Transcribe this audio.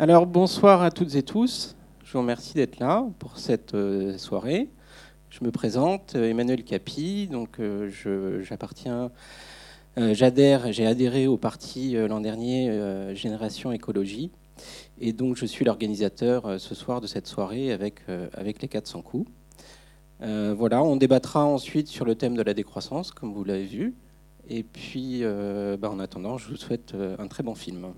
Alors bonsoir à toutes et tous. Je vous remercie d'être là pour cette euh, soirée. Je me présente, euh, Emmanuel Capi. Donc euh, j'appartiens, j'adhère, j'ai adhéré au parti l'an dernier Génération Écologie. Et donc je suis l'organisateur ce soir de cette soirée avec, avec les 400 coups. voilà, on débattra ensuite sur le thème de la décroissance, comme vous l'avez vu. Et puis, bah, en attendant, je vous souhaite un très bon film.